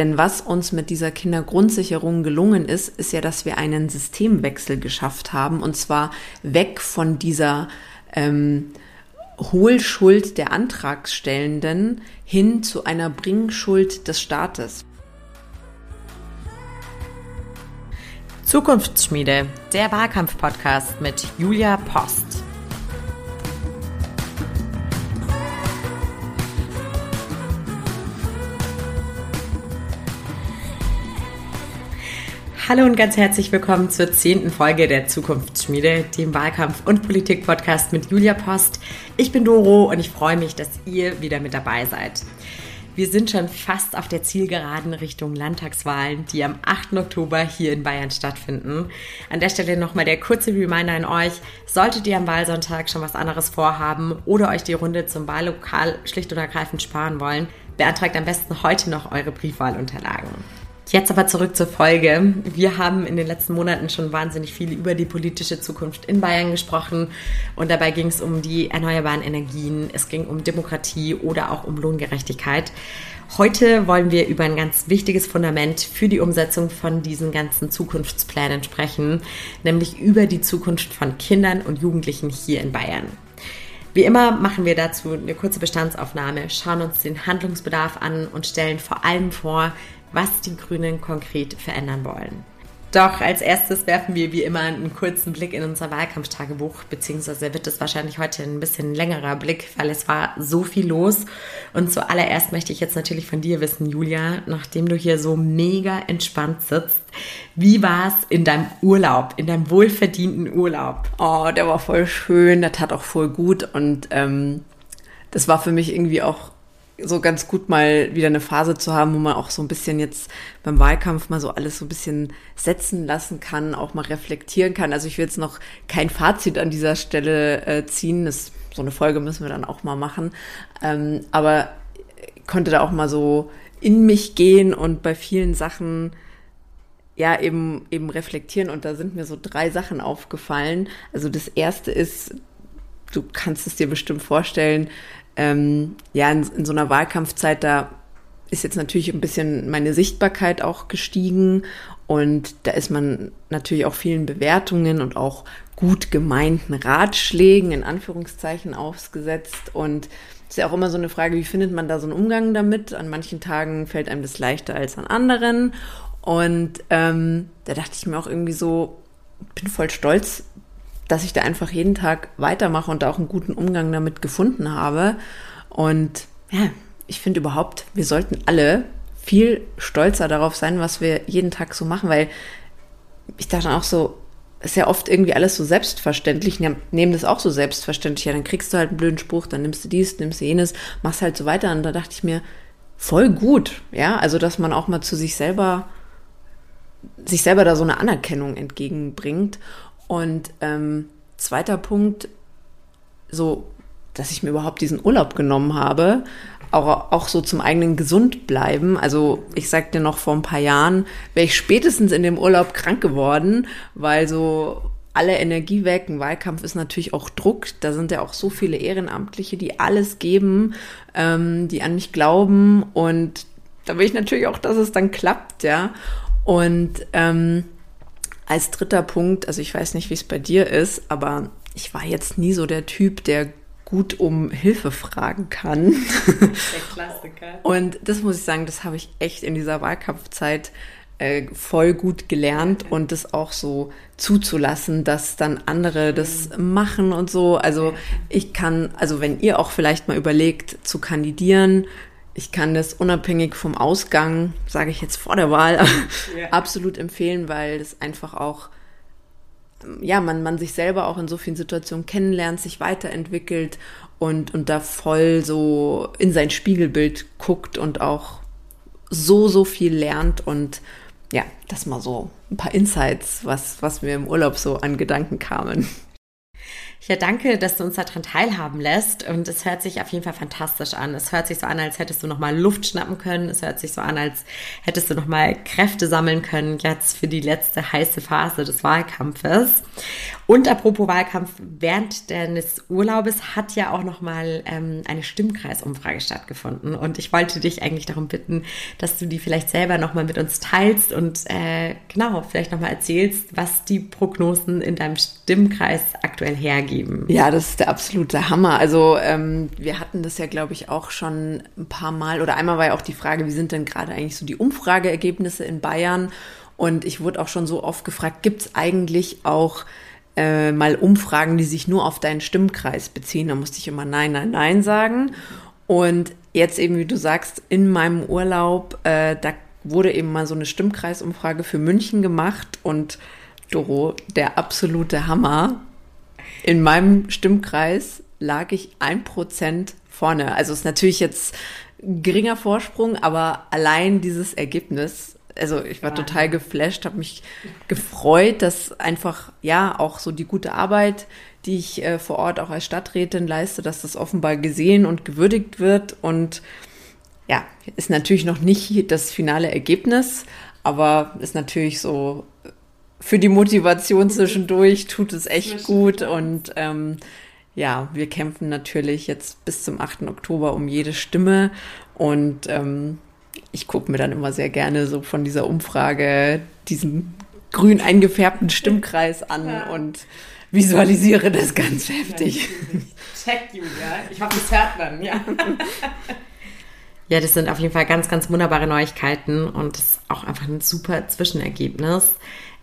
Denn was uns mit dieser Kindergrundsicherung gelungen ist, ist ja, dass wir einen Systemwechsel geschafft haben und zwar weg von dieser ähm, Hohlschuld der Antragstellenden hin zu einer Bringschuld des Staates. Zukunftsschmiede, der Wahlkampf-Podcast mit Julia Post. Hallo und ganz herzlich willkommen zur zehnten Folge der Zukunftsschmiede, dem Wahlkampf- und Politik-Podcast mit Julia Post. Ich bin Doro und ich freue mich, dass ihr wieder mit dabei seid. Wir sind schon fast auf der Zielgeraden Richtung Landtagswahlen, die am 8. Oktober hier in Bayern stattfinden. An der Stelle nochmal der kurze Reminder an euch. Solltet ihr am Wahlsonntag schon was anderes vorhaben oder euch die Runde zum Wahllokal schlicht und ergreifend sparen wollen, beantragt am besten heute noch eure Briefwahlunterlagen. Jetzt aber zurück zur Folge. Wir haben in den letzten Monaten schon wahnsinnig viel über die politische Zukunft in Bayern gesprochen und dabei ging es um die erneuerbaren Energien, es ging um Demokratie oder auch um Lohngerechtigkeit. Heute wollen wir über ein ganz wichtiges Fundament für die Umsetzung von diesen ganzen Zukunftsplänen sprechen, nämlich über die Zukunft von Kindern und Jugendlichen hier in Bayern. Wie immer machen wir dazu eine kurze Bestandsaufnahme, schauen uns den Handlungsbedarf an und stellen vor allem vor, was die Grünen konkret verändern wollen. Doch als erstes werfen wir wie immer einen kurzen Blick in unser Wahlkampftagebuch, beziehungsweise wird es wahrscheinlich heute ein bisschen längerer Blick, weil es war so viel los. Und zuallererst möchte ich jetzt natürlich von dir wissen, Julia, nachdem du hier so mega entspannt sitzt, wie war es in deinem Urlaub, in deinem wohlverdienten Urlaub? Oh, der war voll schön, der tat auch voll gut und ähm, das war für mich irgendwie auch so ganz gut mal wieder eine Phase zu haben, wo man auch so ein bisschen jetzt beim Wahlkampf mal so alles so ein bisschen setzen lassen kann, auch mal reflektieren kann. Also ich will jetzt noch kein Fazit an dieser Stelle äh, ziehen. Das, so eine Folge müssen wir dann auch mal machen. Ähm, aber konnte da auch mal so in mich gehen und bei vielen Sachen ja eben eben reflektieren und da sind mir so drei Sachen aufgefallen. Also das erste ist, du kannst es dir bestimmt vorstellen, ähm, ja, in, in so einer Wahlkampfzeit, da ist jetzt natürlich ein bisschen meine Sichtbarkeit auch gestiegen und da ist man natürlich auch vielen Bewertungen und auch gut gemeinten Ratschlägen in Anführungszeichen ausgesetzt und ist ja auch immer so eine Frage, wie findet man da so einen Umgang damit? An manchen Tagen fällt einem das leichter als an anderen. Und ähm, da dachte ich mir auch irgendwie so, bin voll stolz, dass ich da einfach jeden Tag weitermache und auch einen guten Umgang damit gefunden habe. Und ja, ich finde überhaupt, wir sollten alle viel stolzer darauf sein, was wir jeden Tag so machen, weil ich dachte auch so, ist ja oft irgendwie alles so selbstverständlich, nehmen das auch so selbstverständlich. Ja, dann kriegst du halt einen blöden Spruch, dann nimmst du dies, nimmst du jenes, machst halt so weiter. Und da dachte ich mir, voll gut, ja, also dass man auch mal zu sich selber, sich selber da so eine Anerkennung entgegenbringt. Und ähm, zweiter Punkt, so, dass ich mir überhaupt diesen Urlaub genommen habe, auch, auch so zum eigenen gesund bleiben. Also ich sagte noch vor ein paar Jahren, wäre ich spätestens in dem Urlaub krank geworden, weil so alle Energie weg. Ein Wahlkampf ist natürlich auch Druck. Da sind ja auch so viele Ehrenamtliche, die alles geben, ähm, die an mich glauben. Und da will ich natürlich auch, dass es dann klappt, ja. Und ähm, als dritter Punkt, also ich weiß nicht, wie es bei dir ist, aber ich war jetzt nie so der Typ, der gut um Hilfe fragen kann. Der Klassiker. Und das muss ich sagen, das habe ich echt in dieser Wahlkampfzeit äh, voll gut gelernt und das auch so zuzulassen, dass dann andere das machen und so. Also ich kann, also wenn ihr auch vielleicht mal überlegt zu kandidieren, ich kann das unabhängig vom Ausgang, sage ich jetzt vor der Wahl, ja. absolut empfehlen, weil das einfach auch, ja, man, man sich selber auch in so vielen Situationen kennenlernt, sich weiterentwickelt und, und da voll so in sein Spiegelbild guckt und auch so, so viel lernt und ja, das mal so ein paar Insights, was, was mir im Urlaub so an Gedanken kamen. Ja, danke, dass du uns daran teilhaben lässt. Und es hört sich auf jeden Fall fantastisch an. Es hört sich so an, als hättest du nochmal Luft schnappen können. Es hört sich so an, als hättest du nochmal Kräfte sammeln können jetzt für die letzte heiße Phase des Wahlkampfes. Und apropos Wahlkampf, während deines Urlaubes hat ja auch nochmal ähm, eine Stimmkreisumfrage stattgefunden. Und ich wollte dich eigentlich darum bitten, dass du die vielleicht selber nochmal mit uns teilst und äh, genau, vielleicht nochmal erzählst, was die Prognosen in deinem Stimmkreis aktuell hergeben. Ja, das ist der absolute Hammer. Also ähm, wir hatten das ja, glaube ich, auch schon ein paar Mal oder einmal war ja auch die Frage, wie sind denn gerade eigentlich so die Umfrageergebnisse in Bayern? Und ich wurde auch schon so oft gefragt, gibt es eigentlich auch äh, mal Umfragen, die sich nur auf deinen Stimmkreis beziehen. Da musste ich immer Nein, Nein, Nein sagen. Und jetzt eben, wie du sagst, in meinem Urlaub, äh, da wurde eben mal so eine Stimmkreisumfrage für München gemacht und Doro, der absolute Hammer. In meinem Stimmkreis lag ich ein Prozent vorne. Also ist natürlich jetzt geringer Vorsprung, aber allein dieses Ergebnis also ich war total geflasht, habe mich gefreut, dass einfach ja auch so die gute Arbeit, die ich äh, vor Ort auch als Stadträtin leiste, dass das offenbar gesehen und gewürdigt wird und ja, ist natürlich noch nicht das finale Ergebnis, aber ist natürlich so für die Motivation zwischendurch tut es echt gut und ähm, ja, wir kämpfen natürlich jetzt bis zum 8. Oktober um jede Stimme und ähm, ich gucke mir dann immer sehr gerne so von dieser Umfrage diesen grün eingefärbten Stimmkreis an ja. und visualisiere das ganz heftig. Check, Julia. Ich hoffe, das hört man, ja. Ja, das sind auf jeden Fall ganz, ganz wunderbare Neuigkeiten und das ist auch einfach ein super Zwischenergebnis.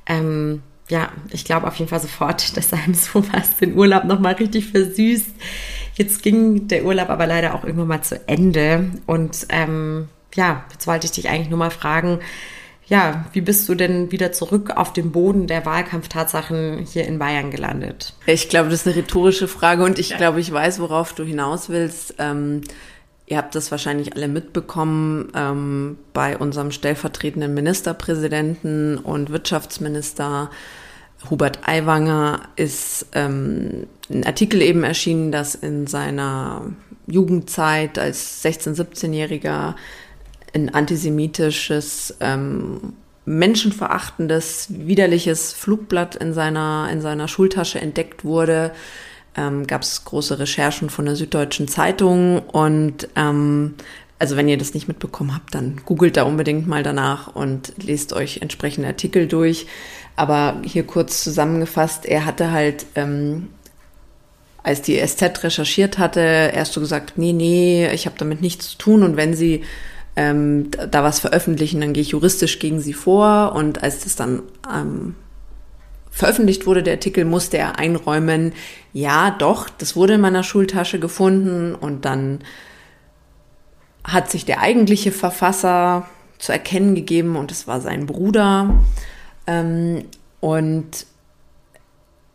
Ähm, ja, ich glaube auf jeden Fall sofort, dass einem sowas den Urlaub nochmal richtig versüßt. Jetzt ging der Urlaub aber leider auch irgendwann mal zu Ende und ähm, ja, jetzt wollte ich dich eigentlich nur mal fragen, ja, wie bist du denn wieder zurück auf den Boden der Wahlkampftatsachen hier in Bayern gelandet? Ich glaube, das ist eine rhetorische Frage und ich glaube, ich weiß, worauf du hinaus willst. Ähm, ihr habt das wahrscheinlich alle mitbekommen ähm, bei unserem stellvertretenden Ministerpräsidenten und Wirtschaftsminister Hubert Aiwanger ist ähm, ein Artikel eben erschienen, dass in seiner Jugendzeit als 16-, 17-Jähriger ein antisemitisches, ähm, menschenverachtendes, widerliches Flugblatt in seiner, in seiner Schultasche entdeckt wurde. Ähm, Gab es große Recherchen von der Süddeutschen Zeitung und ähm, also wenn ihr das nicht mitbekommen habt, dann googelt da unbedingt mal danach und lest euch entsprechende Artikel durch. Aber hier kurz zusammengefasst, er hatte halt, ähm, als die SZ recherchiert hatte, erst so gesagt, nee, nee, ich habe damit nichts zu tun und wenn sie ähm, da was veröffentlichen, dann gehe ich juristisch gegen sie vor. Und als das dann ähm, veröffentlicht wurde, der Artikel, musste er einräumen, ja, doch, das wurde in meiner Schultasche gefunden. Und dann hat sich der eigentliche Verfasser zu erkennen gegeben und es war sein Bruder. Ähm, und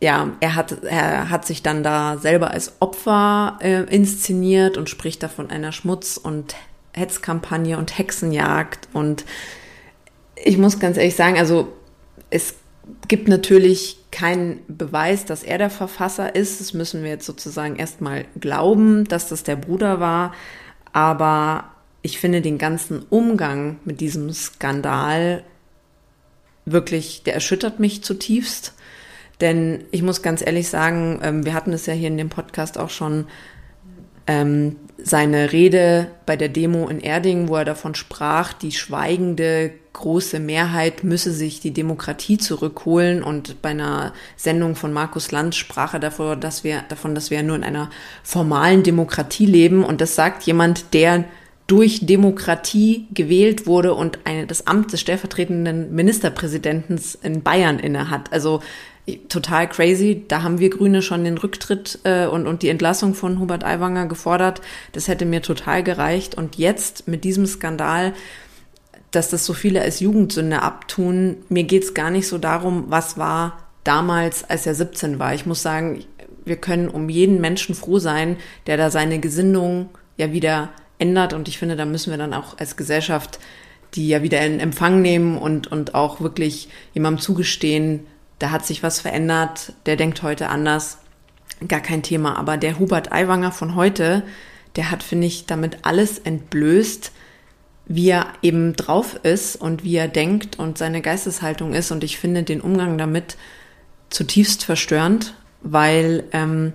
ja, er hat, er hat sich dann da selber als Opfer äh, inszeniert und spricht da von einer Schmutz- und Hetzkampagne und Hexenjagd. Und ich muss ganz ehrlich sagen, also es gibt natürlich keinen Beweis, dass er der Verfasser ist. Das müssen wir jetzt sozusagen erstmal glauben, dass das der Bruder war. Aber ich finde den ganzen Umgang mit diesem Skandal wirklich, der erschüttert mich zutiefst. Denn ich muss ganz ehrlich sagen, ähm, wir hatten es ja hier in dem Podcast auch schon, ähm, seine Rede bei der Demo in Erding, wo er davon sprach, die schweigende große Mehrheit müsse sich die Demokratie zurückholen. Und bei einer Sendung von Markus Lanz sprach er davor, dass wir, davon, dass wir nur in einer formalen Demokratie leben. Und das sagt jemand, der durch Demokratie gewählt wurde und eine, das Amt des stellvertretenden Ministerpräsidenten in Bayern inne hat. Also total crazy. Da haben wir Grüne schon den Rücktritt äh, und, und die Entlassung von Hubert Aiwanger gefordert. Das hätte mir total gereicht. Und jetzt mit diesem Skandal, dass das so viele als Jugendsünde abtun, mir geht's gar nicht so darum, was war damals, als er 17 war. Ich muss sagen, wir können um jeden Menschen froh sein, der da seine Gesinnung ja wieder ändert. Und ich finde, da müssen wir dann auch als Gesellschaft die ja wieder in Empfang nehmen und, und auch wirklich jemandem zugestehen, da hat sich was verändert, der denkt heute anders, gar kein Thema. Aber der Hubert Aiwanger von heute, der hat, finde ich, damit alles entblößt, wie er eben drauf ist und wie er denkt und seine Geisteshaltung ist. Und ich finde den Umgang damit zutiefst verstörend, weil ähm,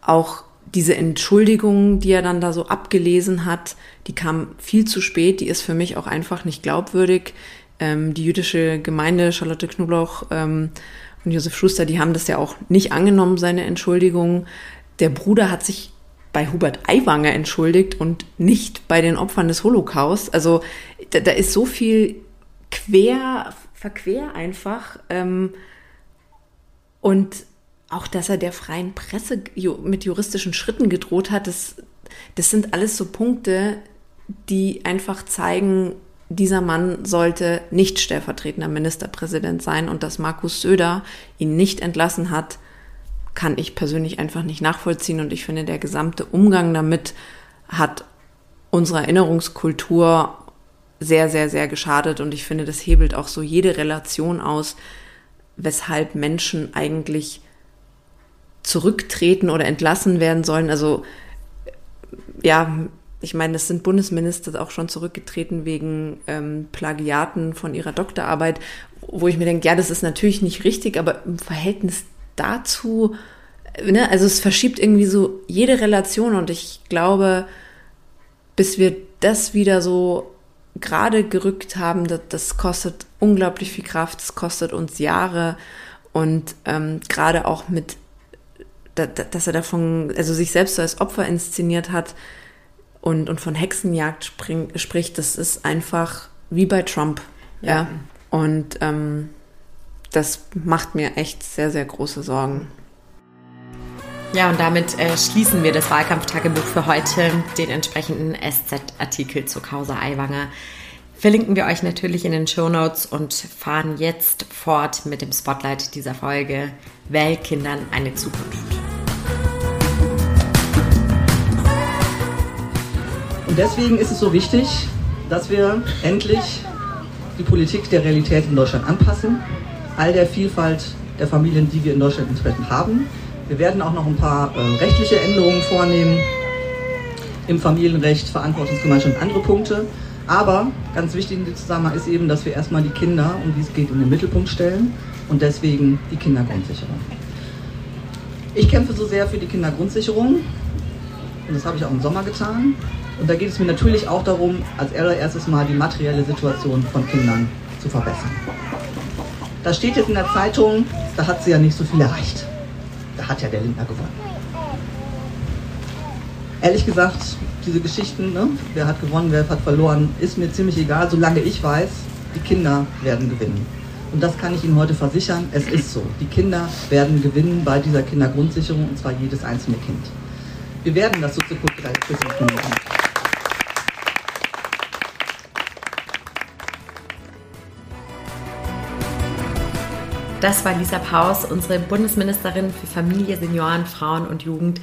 auch diese Entschuldigung, die er dann da so abgelesen hat, die kam viel zu spät, die ist für mich auch einfach nicht glaubwürdig. Ähm, die jüdische Gemeinde, Charlotte Knoblauch ähm, und Josef Schuster, die haben das ja auch nicht angenommen, seine Entschuldigung. Der Bruder hat sich bei Hubert Aiwanger entschuldigt und nicht bei den Opfern des Holocaust. Also da, da ist so viel quer, verquer einfach. Ähm, und auch, dass er der freien Presse mit juristischen Schritten gedroht hat, das, das sind alles so Punkte, die einfach zeigen, dieser Mann sollte nicht stellvertretender Ministerpräsident sein und dass Markus Söder ihn nicht entlassen hat, kann ich persönlich einfach nicht nachvollziehen und ich finde, der gesamte Umgang damit hat unserer Erinnerungskultur sehr, sehr, sehr geschadet und ich finde, das hebelt auch so jede Relation aus, weshalb Menschen eigentlich zurücktreten oder entlassen werden sollen. Also ja, ich meine, es sind Bundesminister auch schon zurückgetreten wegen ähm, Plagiaten von ihrer Doktorarbeit, wo ich mir denke, ja, das ist natürlich nicht richtig, aber im Verhältnis dazu, ne, also es verschiebt irgendwie so jede Relation und ich glaube, bis wir das wieder so gerade gerückt haben, das, das kostet unglaublich viel Kraft, es kostet uns Jahre und ähm, gerade auch mit dass er davon, also sich selbst so als Opfer inszeniert hat und, und von Hexenjagd spring, spricht, das ist einfach wie bei Trump. Ja. ja. Und ähm, das macht mir echt sehr, sehr große Sorgen. Ja, und damit äh, schließen wir das Wahlkampftagebuch für heute, den entsprechenden SZ-Artikel zur Causa Aiwanger. Verlinken wir euch natürlich in den Show Notes und fahren jetzt fort mit dem Spotlight dieser Folge. Wählkindern eine Zukunft. Und deswegen ist es so wichtig, dass wir endlich die Politik der Realität in Deutschland anpassen, all der Vielfalt der Familien, die wir in Deutschland entsprechend haben. Wir werden auch noch ein paar äh, rechtliche Änderungen vornehmen im Familienrecht, Verantwortungsgemeinschaft und andere Punkte. Aber ganz wichtig in dem Zusammenhang ist eben, dass wir erstmal die Kinder, um die es geht, in den Mittelpunkt stellen und deswegen die Kindergrundsicherung. Ich kämpfe so sehr für die Kindergrundsicherung und das habe ich auch im Sommer getan. Und da geht es mir natürlich auch darum, als allererstes mal die materielle Situation von Kindern zu verbessern. Da steht jetzt in der Zeitung, da hat sie ja nicht so viel erreicht. Da hat ja der Lindner gewonnen. Ehrlich gesagt, diese Geschichten, ne, wer hat gewonnen, wer hat verloren, ist mir ziemlich egal, solange ich weiß, die Kinder werden gewinnen. Und das kann ich Ihnen heute versichern, es ist so. Die Kinder werden gewinnen bei dieser Kindergrundsicherung, und zwar jedes einzelne Kind. Wir werden das soziokulturelle Tourismus Das war Lisa Paus, unsere Bundesministerin für Familie, Senioren, Frauen und Jugend.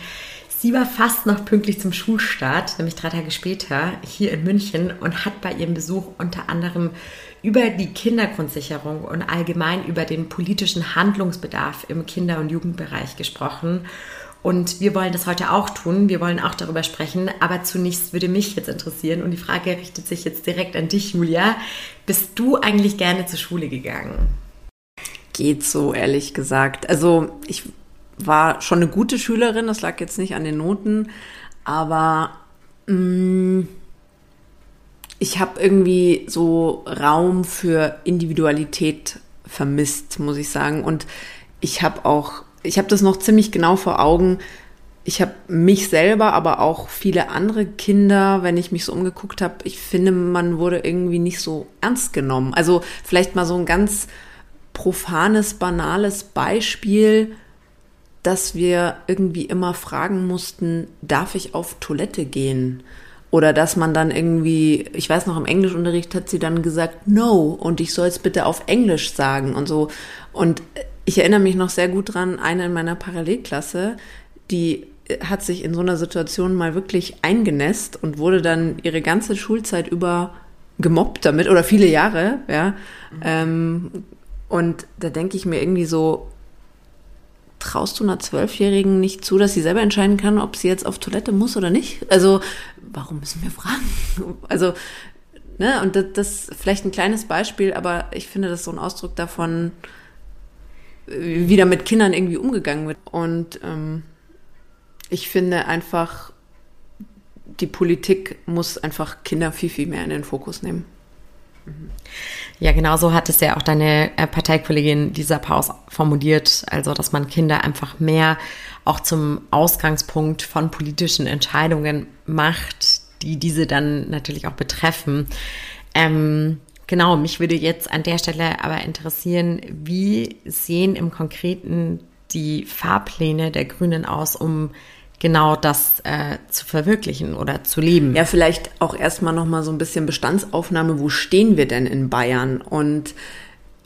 Sie war fast noch pünktlich zum Schulstart, nämlich drei Tage später, hier in München und hat bei ihrem Besuch unter anderem über die Kindergrundsicherung und allgemein über den politischen Handlungsbedarf im Kinder- und Jugendbereich gesprochen. Und wir wollen das heute auch tun. Wir wollen auch darüber sprechen. Aber zunächst würde mich jetzt interessieren, und die Frage richtet sich jetzt direkt an dich, Julia. Bist du eigentlich gerne zur Schule gegangen? Geht so, ehrlich gesagt. Also ich war schon eine gute Schülerin, das lag jetzt nicht an den Noten, aber mh, mm, ich habe irgendwie so Raum für Individualität vermisst, muss ich sagen. Und ich habe auch, ich habe das noch ziemlich genau vor Augen. Ich habe mich selber, aber auch viele andere Kinder, wenn ich mich so umgeguckt habe, ich finde, man wurde irgendwie nicht so ernst genommen. Also vielleicht mal so ein ganz profanes, banales Beispiel, dass wir irgendwie immer fragen mussten, darf ich auf Toilette gehen? Oder dass man dann irgendwie, ich weiß noch, im Englischunterricht hat sie dann gesagt, no, und ich soll es bitte auf Englisch sagen und so. Und ich erinnere mich noch sehr gut dran, eine in meiner Parallelklasse, die hat sich in so einer Situation mal wirklich eingenässt und wurde dann ihre ganze Schulzeit über gemobbt damit oder viele Jahre, ja. Mhm. Ähm, und da denke ich mir irgendwie so, traust du einer Zwölfjährigen nicht zu, dass sie selber entscheiden kann, ob sie jetzt auf Toilette muss oder nicht? Also, warum müssen wir fragen? Also, ne, und das, das vielleicht ein kleines Beispiel, aber ich finde das so ein Ausdruck davon, wieder mit Kindern irgendwie umgegangen wird. Und ähm, ich finde einfach, die Politik muss einfach Kinder viel, viel mehr in den Fokus nehmen. Ja, genau so hat es ja auch deine äh, Parteikollegin Lisa Paus formuliert, also dass man Kinder einfach mehr auch zum Ausgangspunkt von politischen Entscheidungen macht, die diese dann natürlich auch betreffen. Ähm, genau, mich würde jetzt an der Stelle aber interessieren, wie sehen im Konkreten die Fahrpläne der Grünen aus, um genau das äh, zu verwirklichen oder zu leben. Ja, vielleicht auch erstmal nochmal so ein bisschen Bestandsaufnahme, wo stehen wir denn in Bayern? Und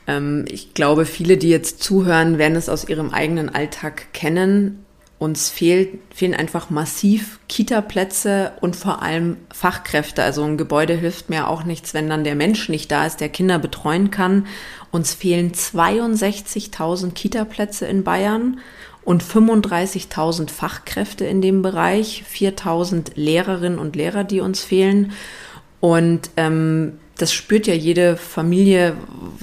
ähm, ich glaube, viele, die jetzt zuhören, werden es aus ihrem eigenen Alltag kennen. Uns fehlt, fehlen einfach massiv Kita-Plätze und vor allem Fachkräfte. Also ein Gebäude hilft mir auch nichts, wenn dann der Mensch nicht da ist, der Kinder betreuen kann. Uns fehlen 62.000 Kita-Plätze in Bayern und 35.000 Fachkräfte in dem Bereich, 4.000 Lehrerinnen und Lehrer, die uns fehlen. Und ähm, das spürt ja jede Familie,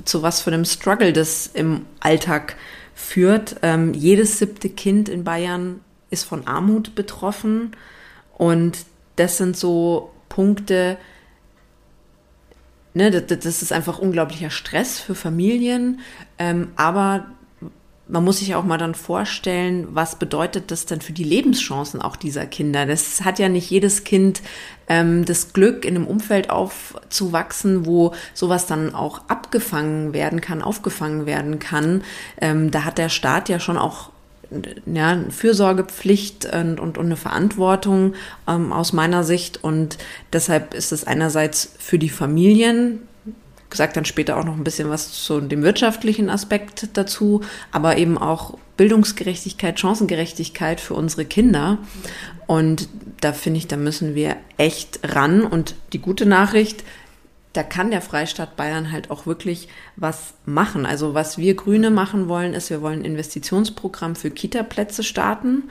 zu was für einem Struggle das im Alltag führt. Ähm, jedes siebte Kind in Bayern ist von Armut betroffen. Und das sind so Punkte, ne, das, das ist einfach unglaublicher Stress für Familien. Ähm, aber man muss sich auch mal dann vorstellen, was bedeutet das denn für die Lebenschancen auch dieser Kinder? Das hat ja nicht jedes Kind ähm, das Glück, in einem Umfeld aufzuwachsen, wo sowas dann auch abgefangen werden kann, aufgefangen werden kann. Ähm, da hat der Staat ja schon auch ja, eine Fürsorgepflicht und, und, und eine Verantwortung ähm, aus meiner Sicht. Und deshalb ist es einerseits für die Familien gesagt dann später auch noch ein bisschen was zu dem wirtschaftlichen Aspekt dazu, aber eben auch Bildungsgerechtigkeit, Chancengerechtigkeit für unsere Kinder. Und da finde ich, da müssen wir echt ran. Und die gute Nachricht, da kann der Freistaat Bayern halt auch wirklich was machen. Also was wir Grüne machen wollen, ist, wir wollen ein Investitionsprogramm für Kita-Plätze starten.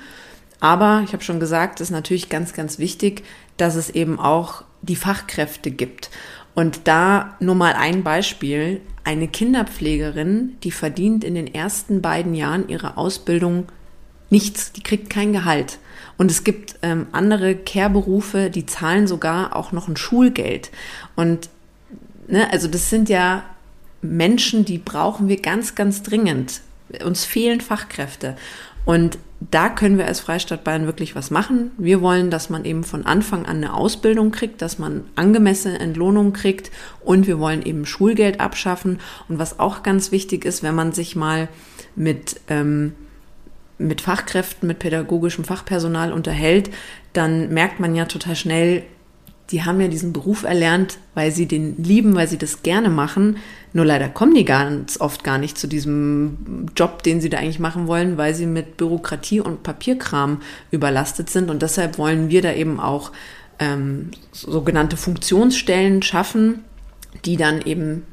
Aber ich habe schon gesagt, es ist natürlich ganz, ganz wichtig, dass es eben auch die Fachkräfte gibt. Und da nur mal ein Beispiel. Eine Kinderpflegerin, die verdient in den ersten beiden Jahren ihrer Ausbildung nichts, die kriegt kein Gehalt. Und es gibt ähm, andere Care-Berufe, die zahlen sogar auch noch ein Schulgeld. Und ne, also das sind ja Menschen, die brauchen wir ganz, ganz dringend. Uns fehlen Fachkräfte. Und da können wir als Freistaat Bayern wirklich was machen. Wir wollen, dass man eben von Anfang an eine Ausbildung kriegt, dass man angemessene Entlohnung kriegt und wir wollen eben Schulgeld abschaffen. Und was auch ganz wichtig ist, wenn man sich mal mit, ähm, mit Fachkräften, mit pädagogischem Fachpersonal unterhält, dann merkt man ja total schnell, die haben ja diesen Beruf erlernt, weil sie den lieben, weil sie das gerne machen. Nur leider kommen die ganz oft gar nicht zu diesem Job, den sie da eigentlich machen wollen, weil sie mit Bürokratie und Papierkram überlastet sind. Und deshalb wollen wir da eben auch ähm, sogenannte Funktionsstellen schaffen, die dann eben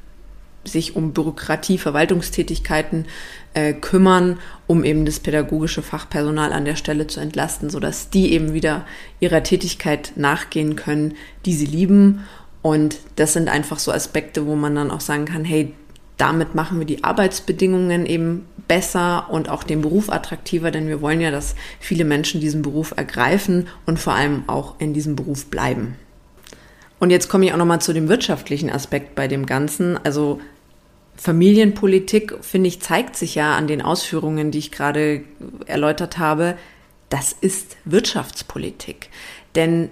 sich um Bürokratie, Verwaltungstätigkeiten äh, kümmern, um eben das pädagogische Fachpersonal an der Stelle zu entlasten, sodass die eben wieder ihrer Tätigkeit nachgehen können, die sie lieben. Und das sind einfach so Aspekte, wo man dann auch sagen kann, hey, damit machen wir die Arbeitsbedingungen eben besser und auch den Beruf attraktiver, denn wir wollen ja, dass viele Menschen diesen Beruf ergreifen und vor allem auch in diesem Beruf bleiben. Und jetzt komme ich auch nochmal zu dem wirtschaftlichen Aspekt bei dem Ganzen. Also Familienpolitik, finde ich, zeigt sich ja an den Ausführungen, die ich gerade erläutert habe. Das ist Wirtschaftspolitik. Denn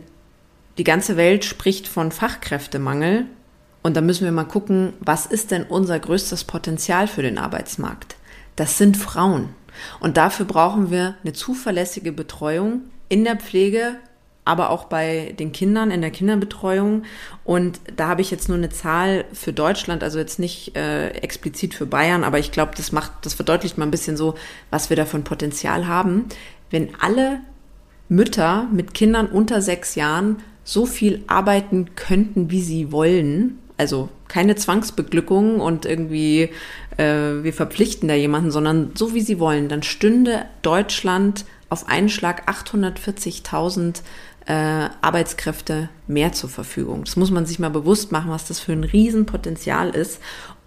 die ganze Welt spricht von Fachkräftemangel. Und da müssen wir mal gucken, was ist denn unser größtes Potenzial für den Arbeitsmarkt? Das sind Frauen. Und dafür brauchen wir eine zuverlässige Betreuung in der Pflege aber auch bei den Kindern in der Kinderbetreuung. Und da habe ich jetzt nur eine Zahl für Deutschland, also jetzt nicht äh, explizit für Bayern, aber ich glaube, das macht, das verdeutlicht mal ein bisschen so, was wir da ein Potenzial haben. Wenn alle Mütter mit Kindern unter sechs Jahren so viel arbeiten könnten, wie sie wollen, also keine Zwangsbeglückung und irgendwie äh, wir verpflichten da jemanden, sondern so wie sie wollen, dann stünde Deutschland auf einen Schlag 840.000 äh, Arbeitskräfte mehr zur Verfügung. Das muss man sich mal bewusst machen, was das für ein Riesenpotenzial ist.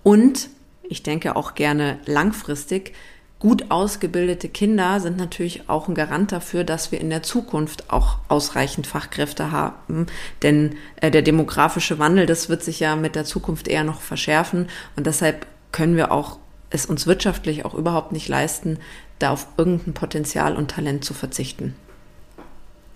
Und ich denke auch gerne langfristig, gut ausgebildete Kinder sind natürlich auch ein Garant dafür, dass wir in der Zukunft auch ausreichend Fachkräfte haben. Denn äh, der demografische Wandel, das wird sich ja mit der Zukunft eher noch verschärfen. Und deshalb können wir auch es uns wirtschaftlich auch überhaupt nicht leisten, da auf irgendein Potenzial und Talent zu verzichten.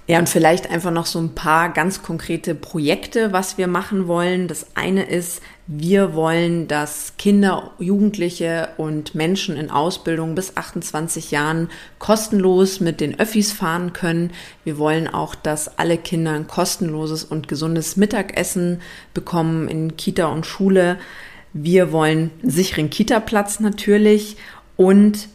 Ja, und vielleicht einfach noch so ein paar ganz konkrete Projekte, was wir machen wollen. Das eine ist, wir wollen, dass Kinder, Jugendliche und Menschen in Ausbildung bis 28 Jahren kostenlos mit den Öffis fahren können. Wir wollen auch, dass alle Kinder ein kostenloses und gesundes Mittagessen bekommen in Kita und Schule. Wir wollen einen sicheren Kita-Platz natürlich und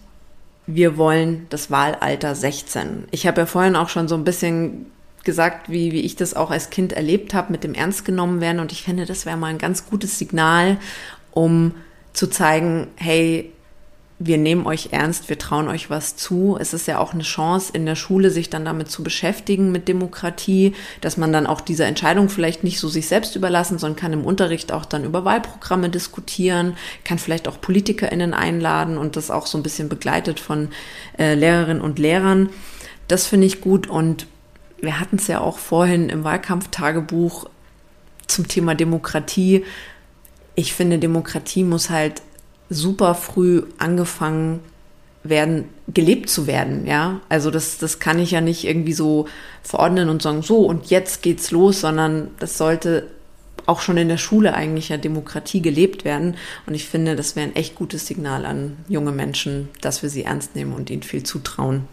wir wollen das Wahlalter 16. Ich habe ja vorhin auch schon so ein bisschen gesagt, wie, wie ich das auch als Kind erlebt habe, mit dem Ernst genommen werden. Und ich finde, das wäre mal ein ganz gutes Signal, um zu zeigen, hey, wir nehmen euch ernst, wir trauen euch was zu. Es ist ja auch eine Chance in der Schule, sich dann damit zu beschäftigen mit Demokratie, dass man dann auch diese Entscheidung vielleicht nicht so sich selbst überlassen, sondern kann im Unterricht auch dann über Wahlprogramme diskutieren, kann vielleicht auch PolitikerInnen einladen und das auch so ein bisschen begleitet von äh, Lehrerinnen und Lehrern. Das finde ich gut und wir hatten es ja auch vorhin im Wahlkampftagebuch zum Thema Demokratie. Ich finde, Demokratie muss halt super früh angefangen werden, gelebt zu werden, ja. Also das, das kann ich ja nicht irgendwie so verordnen und sagen, so und jetzt geht's los, sondern das sollte auch schon in der Schule eigentlich ja Demokratie gelebt werden. Und ich finde, das wäre ein echt gutes Signal an junge Menschen, dass wir sie ernst nehmen und ihnen viel zutrauen.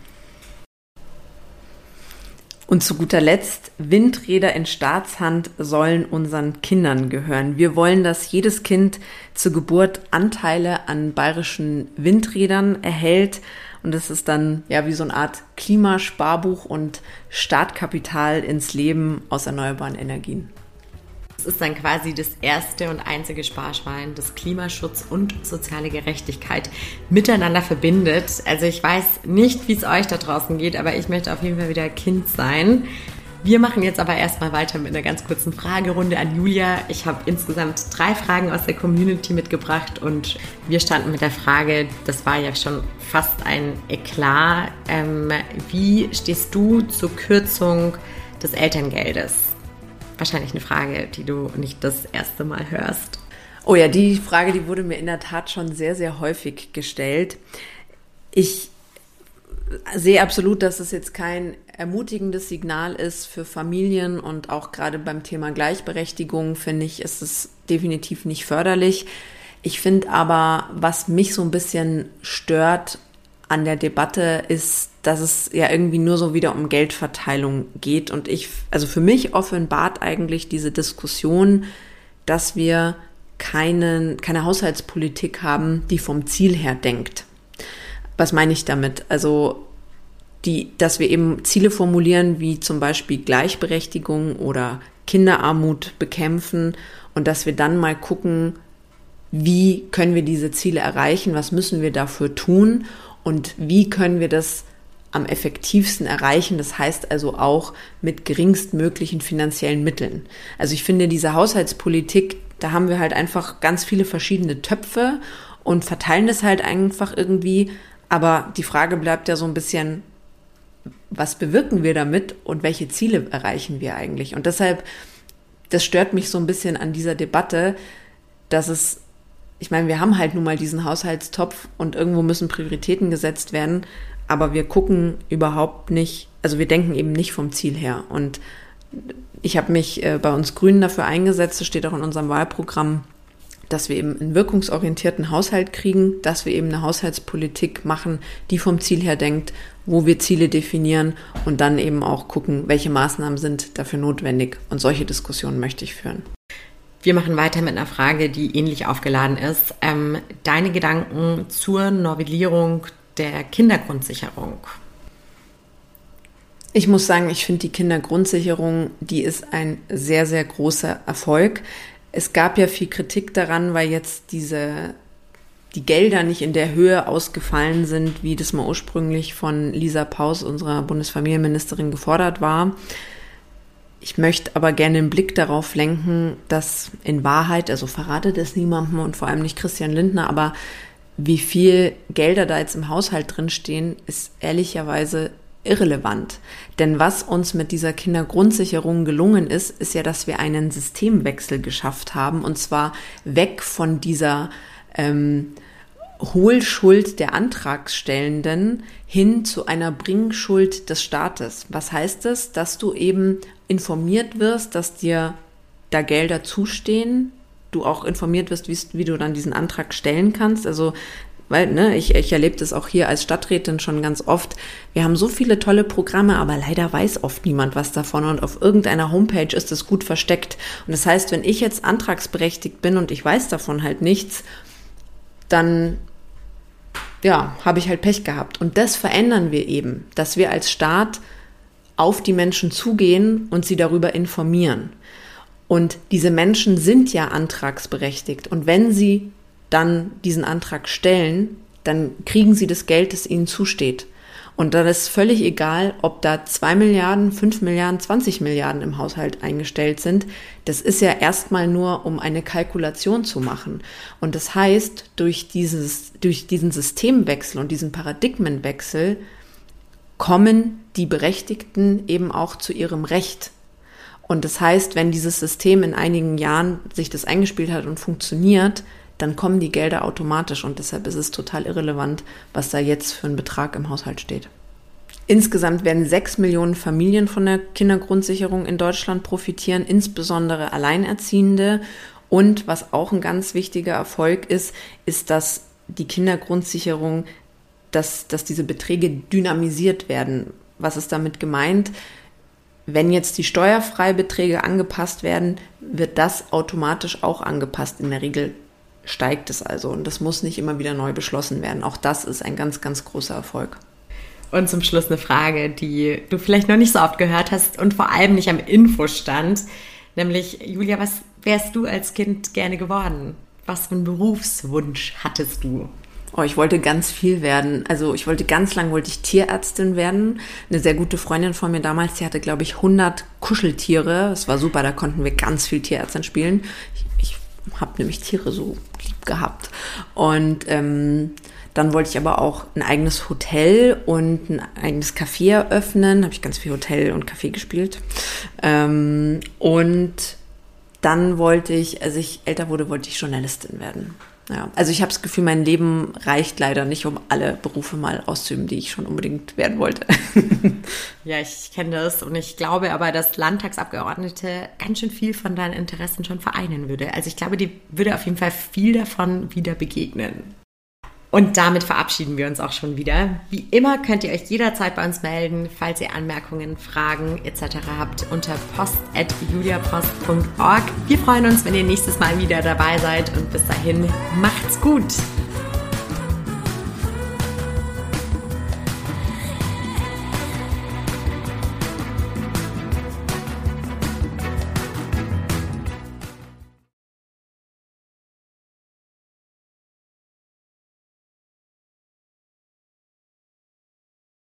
Und zu guter Letzt, Windräder in Staatshand sollen unseren Kindern gehören. Wir wollen, dass jedes Kind zur Geburt Anteile an bayerischen Windrädern erhält. Und das ist dann ja wie so eine Art Klimasparbuch und Startkapital ins Leben aus erneuerbaren Energien. Ist dann quasi das erste und einzige Sparschwein, das Klimaschutz und soziale Gerechtigkeit miteinander verbindet. Also ich weiß nicht, wie es euch da draußen geht, aber ich möchte auf jeden Fall wieder Kind sein. Wir machen jetzt aber erstmal weiter mit einer ganz kurzen Fragerunde an Julia. Ich habe insgesamt drei Fragen aus der Community mitgebracht und wir standen mit der Frage, das war ja schon fast ein Eklat, ähm, wie stehst du zur Kürzung des Elterngeldes? Wahrscheinlich eine Frage, die du nicht das erste Mal hörst. Oh ja, die Frage, die wurde mir in der Tat schon sehr, sehr häufig gestellt. Ich sehe absolut, dass es jetzt kein ermutigendes Signal ist für Familien und auch gerade beim Thema Gleichberechtigung finde ich, ist es definitiv nicht förderlich. Ich finde aber, was mich so ein bisschen stört an der Debatte ist, dass es ja irgendwie nur so wieder um Geldverteilung geht. Und ich, also für mich offenbart eigentlich diese Diskussion, dass wir keinen, keine Haushaltspolitik haben, die vom Ziel her denkt. Was meine ich damit? Also, die, dass wir eben Ziele formulieren, wie zum Beispiel Gleichberechtigung oder Kinderarmut bekämpfen und dass wir dann mal gucken, wie können wir diese Ziele erreichen, was müssen wir dafür tun und wie können wir das am effektivsten erreichen. Das heißt also auch mit geringstmöglichen finanziellen Mitteln. Also ich finde, diese Haushaltspolitik, da haben wir halt einfach ganz viele verschiedene Töpfe und verteilen das halt einfach irgendwie. Aber die Frage bleibt ja so ein bisschen, was bewirken wir damit und welche Ziele erreichen wir eigentlich? Und deshalb, das stört mich so ein bisschen an dieser Debatte, dass es ich meine, wir haben halt nun mal diesen Haushaltstopf und irgendwo müssen Prioritäten gesetzt werden, aber wir gucken überhaupt nicht, also wir denken eben nicht vom Ziel her. Und ich habe mich äh, bei uns Grünen dafür eingesetzt, das steht auch in unserem Wahlprogramm, dass wir eben einen wirkungsorientierten Haushalt kriegen, dass wir eben eine Haushaltspolitik machen, die vom Ziel her denkt, wo wir Ziele definieren und dann eben auch gucken, welche Maßnahmen sind dafür notwendig. Und solche Diskussionen möchte ich führen. Wir machen weiter mit einer Frage, die ähnlich aufgeladen ist. Ähm, deine Gedanken zur Novellierung der Kindergrundsicherung? Ich muss sagen, ich finde die Kindergrundsicherung, die ist ein sehr, sehr großer Erfolg. Es gab ja viel Kritik daran, weil jetzt diese die Gelder nicht in der Höhe ausgefallen sind, wie das mal ursprünglich von Lisa Paus, unserer Bundesfamilienministerin, gefordert war. Ich möchte aber gerne einen Blick darauf lenken, dass in Wahrheit, also verratet es niemandem und vor allem nicht Christian Lindner, aber wie viel Gelder da jetzt im Haushalt drinstehen, ist ehrlicherweise irrelevant. Denn was uns mit dieser Kindergrundsicherung gelungen ist, ist ja, dass wir einen Systemwechsel geschafft haben und zwar weg von dieser ähm, Hohlschuld der Antragstellenden hin zu einer Bringschuld des Staates. Was heißt das? Dass du eben informiert wirst, dass dir da Gelder zustehen, du auch informiert wirst, wie, du dann diesen Antrag stellen kannst. Also weil ne, ich, ich erlebe das auch hier als Stadträtin schon ganz oft. Wir haben so viele tolle Programme, aber leider weiß oft niemand was davon und auf irgendeiner Homepage ist es gut versteckt. Und das heißt, wenn ich jetzt antragsberechtigt bin und ich weiß davon halt nichts, dann ja, habe ich halt Pech gehabt. Und das verändern wir eben, dass wir als Staat auf die Menschen zugehen und sie darüber informieren. Und diese Menschen sind ja antragsberechtigt. Und wenn sie dann diesen Antrag stellen, dann kriegen sie das Geld, das ihnen zusteht. Und dann ist völlig egal, ob da zwei Milliarden, fünf Milliarden, 20 Milliarden im Haushalt eingestellt sind. Das ist ja erstmal nur, um eine Kalkulation zu machen. Und das heißt, durch dieses, durch diesen Systemwechsel und diesen Paradigmenwechsel kommen die Berechtigten eben auch zu ihrem Recht. Und das heißt, wenn dieses System in einigen Jahren sich das eingespielt hat und funktioniert, dann kommen die Gelder automatisch und deshalb ist es total irrelevant, was da jetzt für ein Betrag im Haushalt steht. Insgesamt werden sechs Millionen Familien von der Kindergrundsicherung in Deutschland profitieren, insbesondere Alleinerziehende. Und was auch ein ganz wichtiger Erfolg ist, ist, dass die Kindergrundsicherung, dass, dass diese Beträge dynamisiert werden. Was ist damit gemeint? Wenn jetzt die Steuerfreibeträge angepasst werden, wird das automatisch auch angepasst in der Regel steigt es also. Und das muss nicht immer wieder neu beschlossen werden. Auch das ist ein ganz, ganz großer Erfolg. Und zum Schluss eine Frage, die du vielleicht noch nicht so oft gehört hast und vor allem nicht am Infostand. Nämlich, Julia, was wärst du als Kind gerne geworden? Was für einen Berufswunsch hattest du? Oh, ich wollte ganz viel werden. Also ich wollte ganz lang wollte ich Tierärztin werden. Eine sehr gute Freundin von mir damals, die hatte glaube ich 100 Kuscheltiere. Das war super, da konnten wir ganz viel Tierärztin spielen. Ich habe nämlich Tiere so lieb gehabt. Und ähm, dann wollte ich aber auch ein eigenes Hotel und ein eigenes Café eröffnen. Habe ich ganz viel Hotel und Café gespielt. Ähm, und dann wollte ich, als ich älter wurde, wollte ich Journalistin werden. Ja, also ich habe das Gefühl, mein Leben reicht leider nicht, um alle Berufe mal auszuüben, die ich schon unbedingt werden wollte. ja, ich kenne das und ich glaube aber, dass Landtagsabgeordnete ganz schön viel von deinen Interessen schon vereinen würde. Also ich glaube, die würde auf jeden Fall viel davon wieder begegnen. Und damit verabschieden wir uns auch schon wieder. Wie immer könnt ihr euch jederzeit bei uns melden, falls ihr Anmerkungen, Fragen etc. habt unter post.juliapost.org. Wir freuen uns, wenn ihr nächstes Mal wieder dabei seid und bis dahin macht's gut.